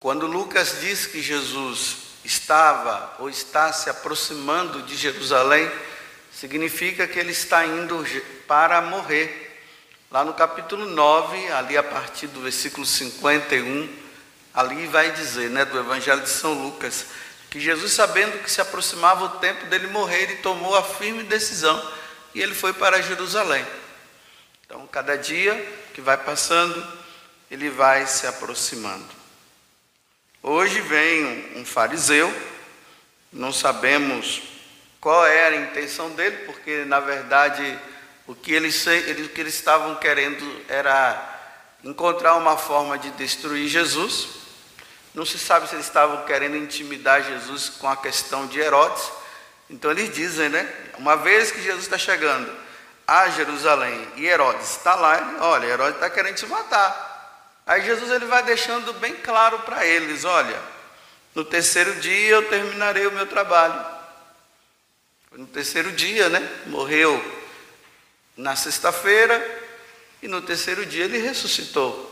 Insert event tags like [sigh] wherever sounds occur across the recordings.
Quando Lucas diz que Jesus estava ou está se aproximando de Jerusalém, significa que ele está indo para morrer. Lá no capítulo 9, ali a partir do versículo 51, ali vai dizer, né, do Evangelho de São Lucas, que Jesus, sabendo que se aproximava o tempo dele morrer, ele tomou a firme decisão e ele foi para Jerusalém. Então, cada dia que vai passando, ele vai se aproximando. Hoje vem um fariseu, não sabemos qual era a intenção dele, porque na verdade o que eles, o que eles estavam querendo era encontrar uma forma de destruir Jesus. Não se sabe se eles estavam querendo intimidar Jesus com a questão de Herodes. Então eles dizem, né? Uma vez que Jesus está chegando a Jerusalém e Herodes está lá, olha, Herodes está querendo te matar. Aí Jesus ele vai deixando bem claro para eles, olha, no terceiro dia eu terminarei o meu trabalho. No terceiro dia, né? Morreu na sexta-feira e no terceiro dia ele ressuscitou.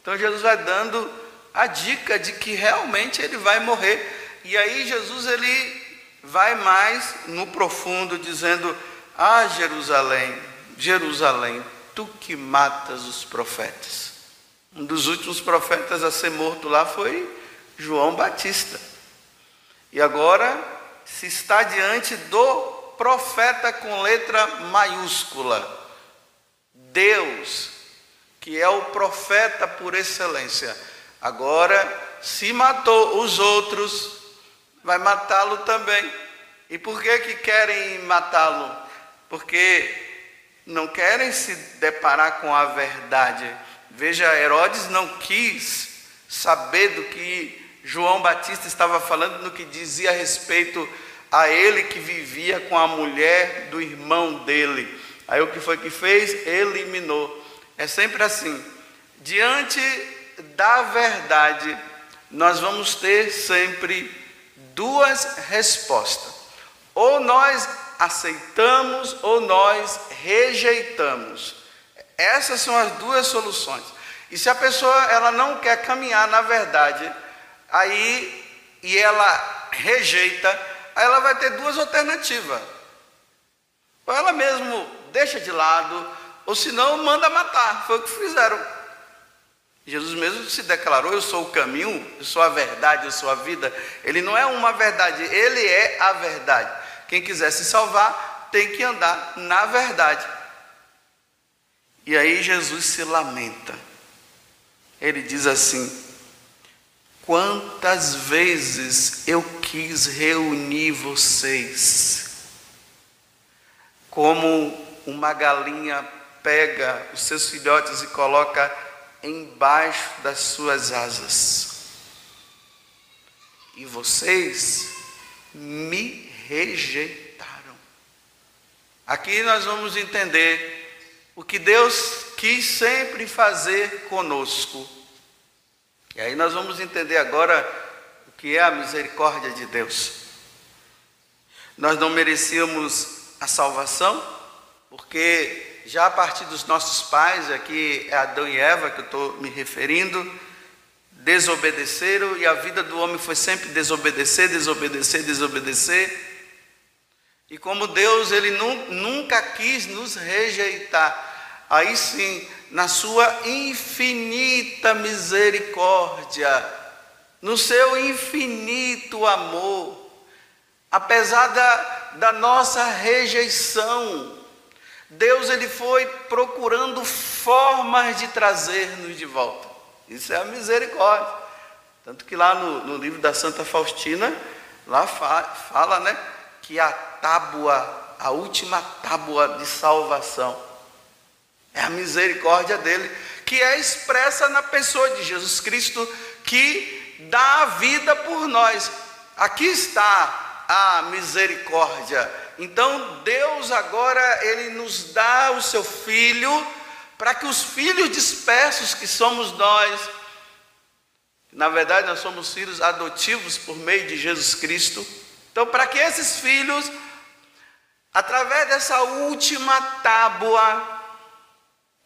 Então Jesus vai dando a dica de que realmente ele vai morrer. E aí Jesus ele vai mais no profundo dizendo: "Ah, Jerusalém, Jerusalém, tu que matas os profetas". Um dos últimos profetas a ser morto lá foi João Batista. E agora se está diante do profeta com letra maiúscula. Deus, que é o profeta por excelência. Agora, se matou os outros, vai matá-lo também. E por que que querem matá-lo? Porque não querem se deparar com a verdade. Veja, Herodes não quis saber do que João Batista estava falando, no que dizia a respeito a ele que vivia com a mulher do irmão dele. Aí o que foi que fez? Eliminou. É sempre assim. Diante da verdade, nós vamos ter sempre duas respostas. Ou nós aceitamos ou nós rejeitamos. Essas são as duas soluções. E se a pessoa ela não quer caminhar na verdade, aí e ela rejeita, Aí ela vai ter duas alternativas. Ou ela mesmo deixa de lado, ou se não, manda matar. Foi o que fizeram. Jesus mesmo se declarou: Eu sou o caminho, eu sou a verdade, eu sou a vida. Ele não é uma verdade, ele é a verdade. Quem quiser se salvar tem que andar na verdade. E aí Jesus se lamenta. Ele diz assim: Quantas vezes eu quis reunir vocês, como uma galinha pega os seus filhotes e coloca embaixo das suas asas. E vocês me rejeitaram. Aqui nós vamos entender o que Deus quis sempre fazer conosco e aí nós vamos entender agora o que é a misericórdia de Deus. Nós não merecíamos a salvação, porque já a partir dos nossos pais, aqui é Adão e Eva que eu estou me referindo, desobedeceram e a vida do homem foi sempre desobedecer, desobedecer, desobedecer. E como Deus, Ele nunca quis nos rejeitar, aí sim, na sua infinita misericórdia, no seu infinito amor, apesar da, da nossa rejeição, Deus ele foi procurando formas de trazer-nos de volta. Isso é a misericórdia. Tanto que lá no, no livro da Santa Faustina, lá fala, fala né, que a tábua, a última tábua de salvação, é a misericórdia dele, que é expressa na pessoa de Jesus Cristo, que dá a vida por nós. Aqui está a misericórdia. Então Deus agora ele nos dá o seu filho para que os filhos dispersos que somos nós, na verdade nós somos filhos adotivos por meio de Jesus Cristo. Então para que esses filhos através dessa última tábua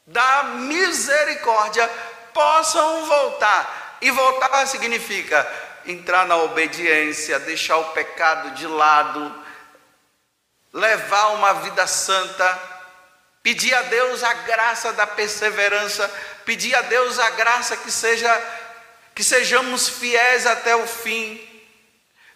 da misericórdia possam voltar E voltar significa entrar na obediência, deixar o pecado de lado, levar uma vida santa, pedir a Deus a graça da perseverança, pedir a Deus a graça que seja que sejamos fiéis até o fim.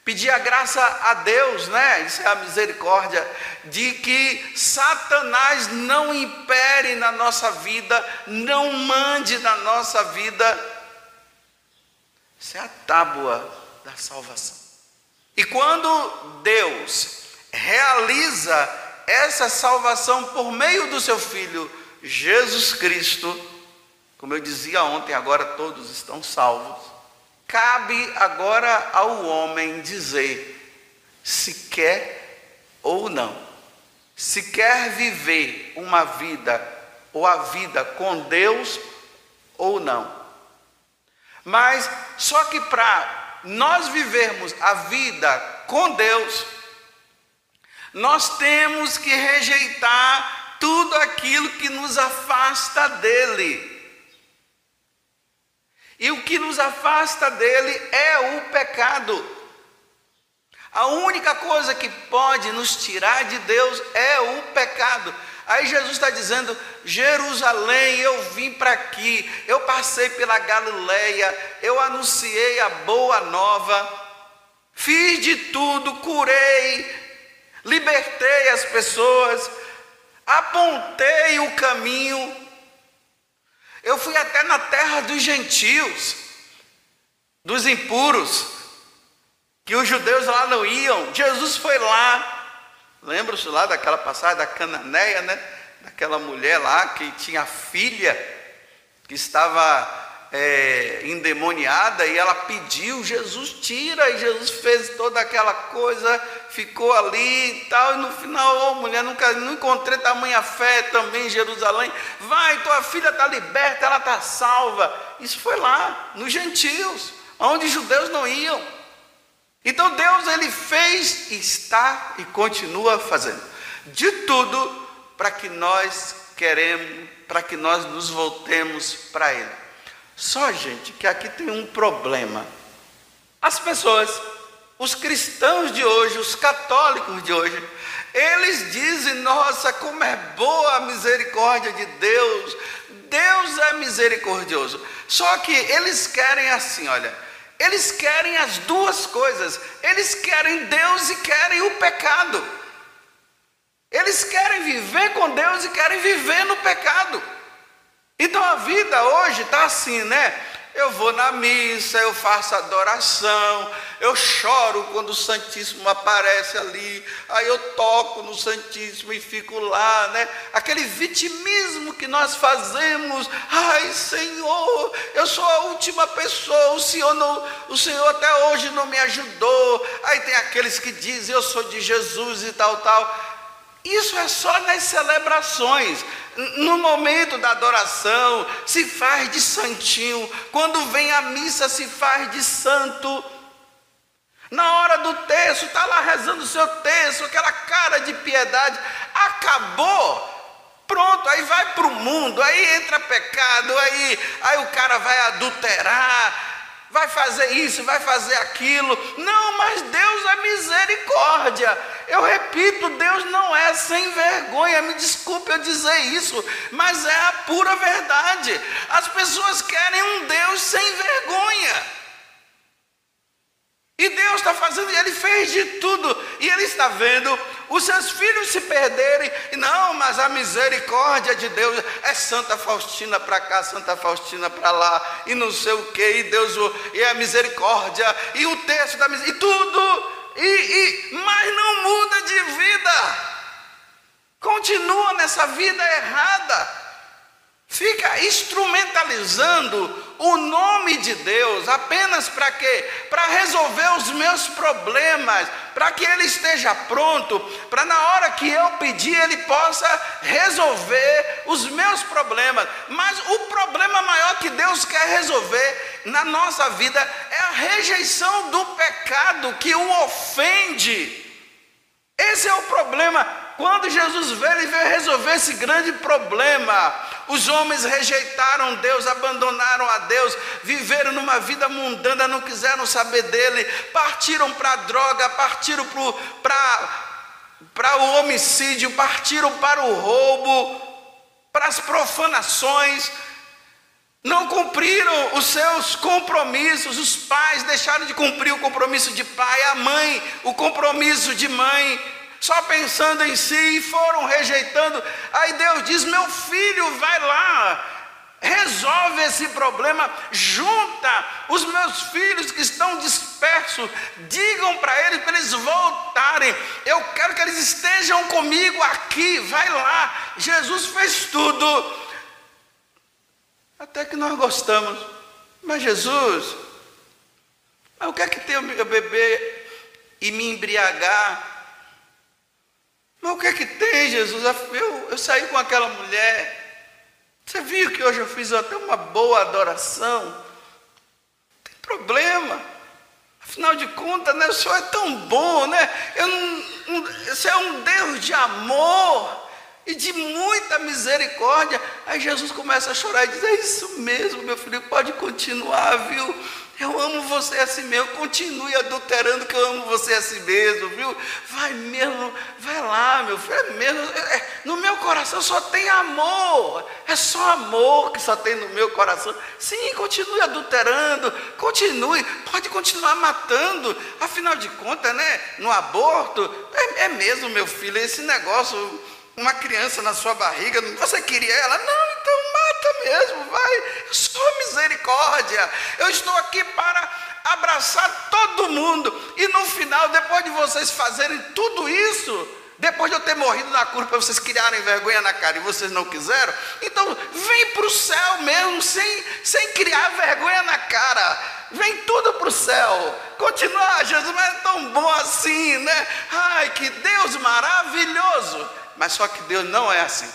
Pedir a graça a Deus, né? Isso é a misericórdia, de que Satanás não impere na nossa vida, não mande na nossa vida. Isso é a tábua da salvação. E quando Deus realiza essa salvação por meio do seu Filho, Jesus Cristo, como eu dizia ontem, agora todos estão salvos. Cabe agora ao homem dizer se quer ou não. Se quer viver uma vida ou a vida com Deus ou não. Mas só que para nós vivermos a vida com Deus, nós temos que rejeitar tudo aquilo que nos afasta dele. E o que nos afasta dele é o pecado. A única coisa que pode nos tirar de Deus é o pecado. Aí Jesus está dizendo: Jerusalém, eu vim para aqui, eu passei pela Galileia, eu anunciei a boa nova, fiz de tudo, curei, libertei as pessoas, apontei o caminho, eu fui até na terra dos gentios, dos impuros, que os judeus lá não iam. Jesus foi lá. Lembra-se lá daquela passagem da Cananeia, né? Daquela mulher lá que tinha filha que estava é, endemoniada e ela pediu, Jesus tira, e Jesus fez toda aquela coisa, ficou ali e tal, e no final, oh, mulher, nunca não encontrei tamanha fé também em Jerusalém, vai, tua filha está liberta, ela está salva. Isso foi lá, nos gentios, onde os judeus não iam. Então Deus ele fez, está e continua fazendo de tudo para que nós queremos, para que nós nos voltemos para Ele. Só, gente, que aqui tem um problema. As pessoas, os cristãos de hoje, os católicos de hoje, eles dizem: nossa, como é boa a misericórdia de Deus, Deus é misericordioso. Só que eles querem assim, olha, eles querem as duas coisas, eles querem Deus e querem o pecado. Eles querem viver com Deus e querem viver no pecado. Então a vida hoje está assim, né? Eu vou na missa, eu faço adoração, eu choro quando o Santíssimo aparece ali, aí eu toco no Santíssimo e fico lá, né? Aquele vitimismo que nós fazemos, ai Senhor, eu sou a última pessoa, o Senhor, não, o Senhor até hoje não me ajudou. Aí tem aqueles que dizem, eu sou de Jesus e tal, tal. Isso é só nas celebrações. No momento da adoração, se faz de santinho. Quando vem a missa, se faz de santo. Na hora do texto, está lá rezando o seu texto, aquela cara de piedade. Acabou. Pronto, aí vai para o mundo, aí entra pecado, aí, aí o cara vai adulterar, vai fazer isso, vai fazer aquilo. Não, mas Deus é misericórdia. Eu repito, Deus não é sem vergonha. Me desculpe eu dizer isso, mas é a pura verdade. As pessoas querem um Deus sem vergonha. E Deus está fazendo, Ele fez de tudo, e Ele está vendo os seus filhos se perderem. Não, mas a misericórdia de Deus é Santa Faustina para cá, Santa Faustina para lá, e não sei o que, e Deus, e a misericórdia, e o texto da misericórdia, e tudo, e, e, mas não muda de vida, continua nessa vida errada fica instrumentalizando o nome de Deus apenas para quê? Para resolver os meus problemas, para que Ele esteja pronto, para na hora que eu pedir Ele possa resolver os meus problemas. Mas o problema maior que Deus quer resolver na nossa vida rejeição do pecado que o ofende. Esse é o problema. Quando Jesus veio, ele veio resolver esse grande problema Os homens rejeitaram Deus, abandonaram a Deus, viveram numa vida mundana, não quiseram saber dele, partiram para a droga, partiram para o homicídio, partiram para o roubo, para as profanações não cumpriram os seus compromissos, os pais deixaram de cumprir o compromisso de pai, a mãe, o compromisso de mãe, só pensando em si e foram rejeitando. Aí Deus diz: Meu filho, vai lá, resolve esse problema, junta os meus filhos que estão dispersos, digam para eles para eles voltarem. Eu quero que eles estejam comigo aqui, vai lá. Jesus fez tudo até que nós gostamos. Mas Jesus, mas o que é que tem eu beber e me embriagar? Mas o que é que tem, Jesus? Eu, eu saí com aquela mulher. Você viu que hoje eu fiz até uma boa adoração? Não tem problema. Afinal de contas, né, o Senhor é tão bom, né? Eu não, você é um Deus de amor e de muita misericórdia. Aí Jesus começa a chorar e diz: É isso mesmo, meu filho, pode continuar, viu? Eu amo você assim mesmo, continue adulterando que eu amo você assim mesmo, viu? Vai mesmo, vai lá, meu filho, é mesmo. É, é, no meu coração só tem amor, é só amor que só tem no meu coração. Sim, continue adulterando, continue, pode continuar matando. Afinal de contas, né? No aborto, é, é mesmo, meu filho, esse negócio uma criança na sua barriga, você queria ela? Não, então mata mesmo, vai. Só misericórdia. Eu estou aqui para abraçar todo mundo. E no final, depois de vocês fazerem tudo isso, depois de eu ter morrido na cruz para vocês criarem vergonha na cara e vocês não quiseram, então vem para o céu mesmo, sem, sem criar vergonha na cara. Vem tudo para o céu. Continua, Jesus, mas é tão bom assim, né? Ai, que Deus maravilhoso. Mas só que Deus não é assim.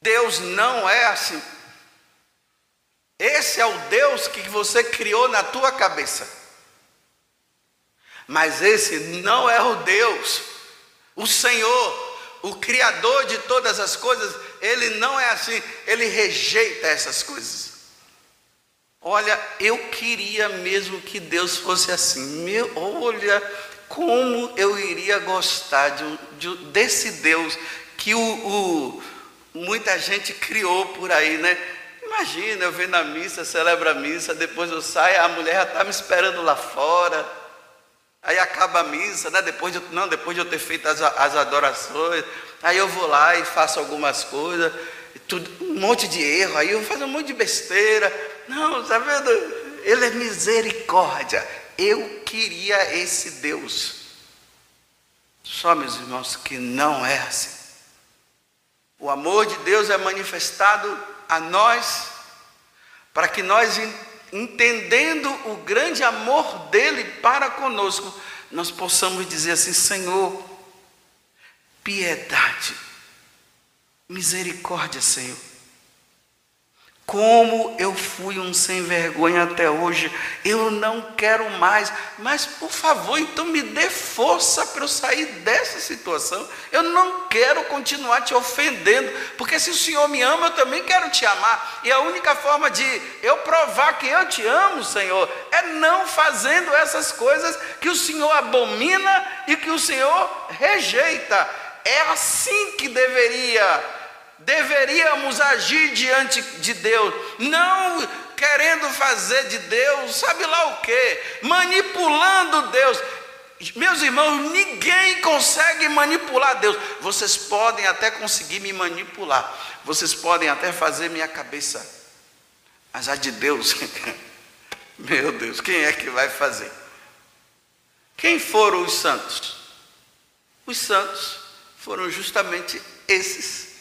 Deus não é assim. Esse é o Deus que você criou na tua cabeça. Mas esse não é o Deus, o Senhor, o Criador de todas as coisas, ele não é assim, ele rejeita essas coisas. Olha, eu queria mesmo que Deus fosse assim. Meu, olha, como eu iria gostar de, de, desse Deus que o, o, muita gente criou por aí, né? Imagina, eu venho na missa, celebro a missa, depois eu saio, a mulher já está me esperando lá fora. Aí acaba a missa, né? Depois de, não, depois de eu ter feito as, as adorações, aí eu vou lá e faço algumas coisas, tudo, um monte de erro, aí eu faço um monte de besteira. Não, está vendo? Ele é misericórdia, eu queria esse Deus. Só, meus irmãos, que não é assim. O amor de Deus é manifestado a nós, para que nós, entendendo o grande amor dele para conosco, nós possamos dizer assim: Senhor, piedade, misericórdia, Senhor. Como eu fui um sem vergonha até hoje, eu não quero mais. Mas, por favor, então me dê força para eu sair dessa situação. Eu não quero continuar te ofendendo, porque se o Senhor me ama, eu também quero te amar. E a única forma de eu provar que eu te amo, Senhor, é não fazendo essas coisas que o Senhor abomina e que o Senhor rejeita. É assim que deveria deveríamos agir diante de Deus, não querendo fazer de Deus, sabe lá o que, manipulando Deus. Meus irmãos, ninguém consegue manipular Deus. Vocês podem até conseguir me manipular, vocês podem até fazer minha cabeça, mas a de Deus, [laughs] meu Deus, quem é que vai fazer? Quem foram os santos? Os santos foram justamente esses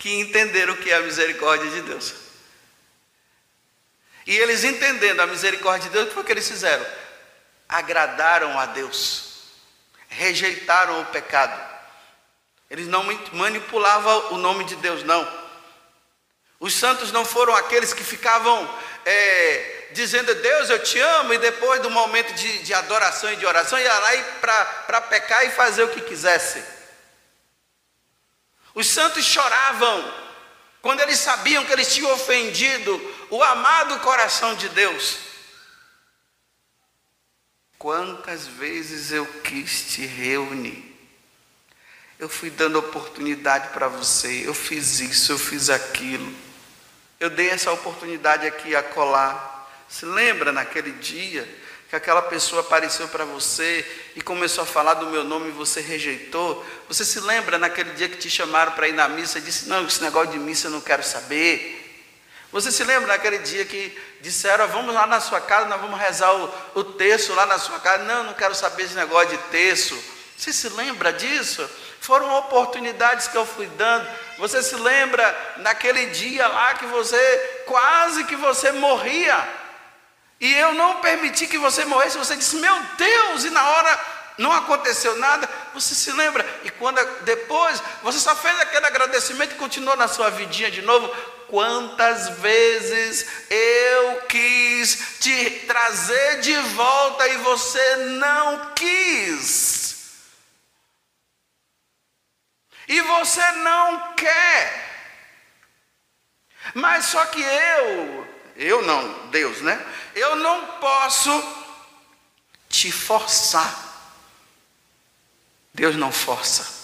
que entenderam o que é a misericórdia de Deus. E eles entendendo a misericórdia de Deus, o que foi que eles fizeram? Agradaram a Deus, rejeitaram o pecado. Eles não manipulavam o nome de Deus, não. Os santos não foram aqueles que ficavam é, dizendo, Deus, eu te amo, e depois do momento de, de adoração e de oração, ia lá para pecar e fazer o que quisesse. Os santos choravam quando eles sabiam que eles tinham ofendido o amado coração de Deus. Quantas vezes eu quis te reunir? Eu fui dando oportunidade para você, eu fiz isso, eu fiz aquilo. Eu dei essa oportunidade aqui a colar. Se lembra naquele dia que aquela pessoa apareceu para você e começou a falar do meu nome e você rejeitou? Você se lembra naquele dia que te chamaram para ir na missa e disse: Não, esse negócio de missa eu não quero saber. Você se lembra naquele dia que disseram: Vamos lá na sua casa, nós vamos rezar o, o texto lá na sua casa? Não, não quero saber esse negócio de texto. Você se lembra disso? Foram oportunidades que eu fui dando. Você se lembra naquele dia lá que você quase que você morria. E eu não permiti que você morresse. Você disse: "Meu Deus!" E na hora não aconteceu nada. Você se lembra? E quando depois você só fez aquele agradecimento e continuou na sua vidinha de novo. Quantas vezes eu quis te trazer de volta e você não quis? e você não quer. Mas só que eu, eu não, Deus, né? Eu não posso te forçar. Deus não força.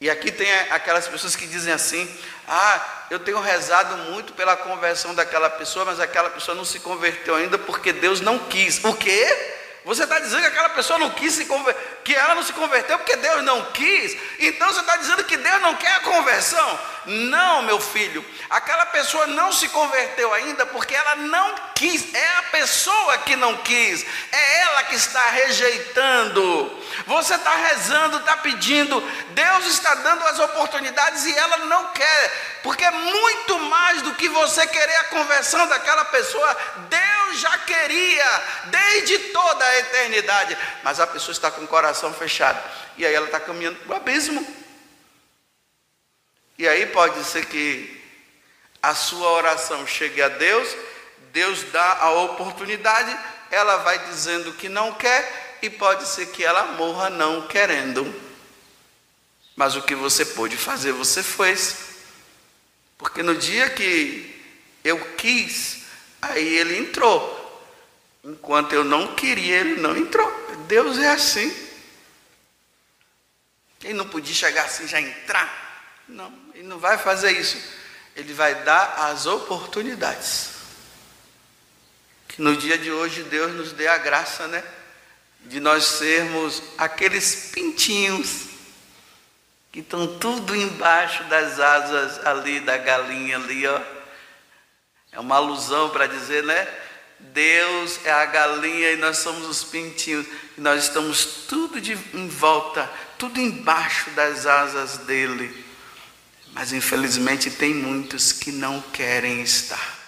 E aqui tem aquelas pessoas que dizem assim: ah, eu tenho rezado muito pela conversão daquela pessoa, mas aquela pessoa não se converteu ainda porque Deus não quis. O quê? Você está dizendo que aquela pessoa não quis se converter, que ela não se converteu porque Deus não quis. Então você está dizendo que Deus não quer a conversão? Não, meu filho. Aquela pessoa não se converteu ainda porque ela não quis. É a pessoa que não quis. É ela que está rejeitando. Você está rezando, está pedindo. Deus está dando as oportunidades e ela não quer. Porque é muito mais do que você querer a conversão daquela pessoa. Deus já queria desde toda a eternidade. Mas a pessoa está com o coração fechado. E aí ela está caminhando para o abismo. E aí pode ser que a sua oração chegue a Deus, Deus dá a oportunidade, ela vai dizendo que não quer, e pode ser que ela morra não querendo. Mas o que você pôde fazer, você fez. Porque no dia que eu quis, aí ele entrou. Enquanto eu não queria, ele não entrou. Deus é assim. Quem não podia chegar assim já entrar? Não, ele não vai fazer isso. Ele vai dar as oportunidades. Que no dia de hoje Deus nos dê a graça, né? De nós sermos aqueles pintinhos que estão tudo embaixo das asas ali da galinha ali, ó. É uma alusão para dizer, né? Deus é a galinha e nós somos os pintinhos. E nós estamos tudo de, em volta, tudo embaixo das asas dele. Mas infelizmente tem muitos que não querem estar.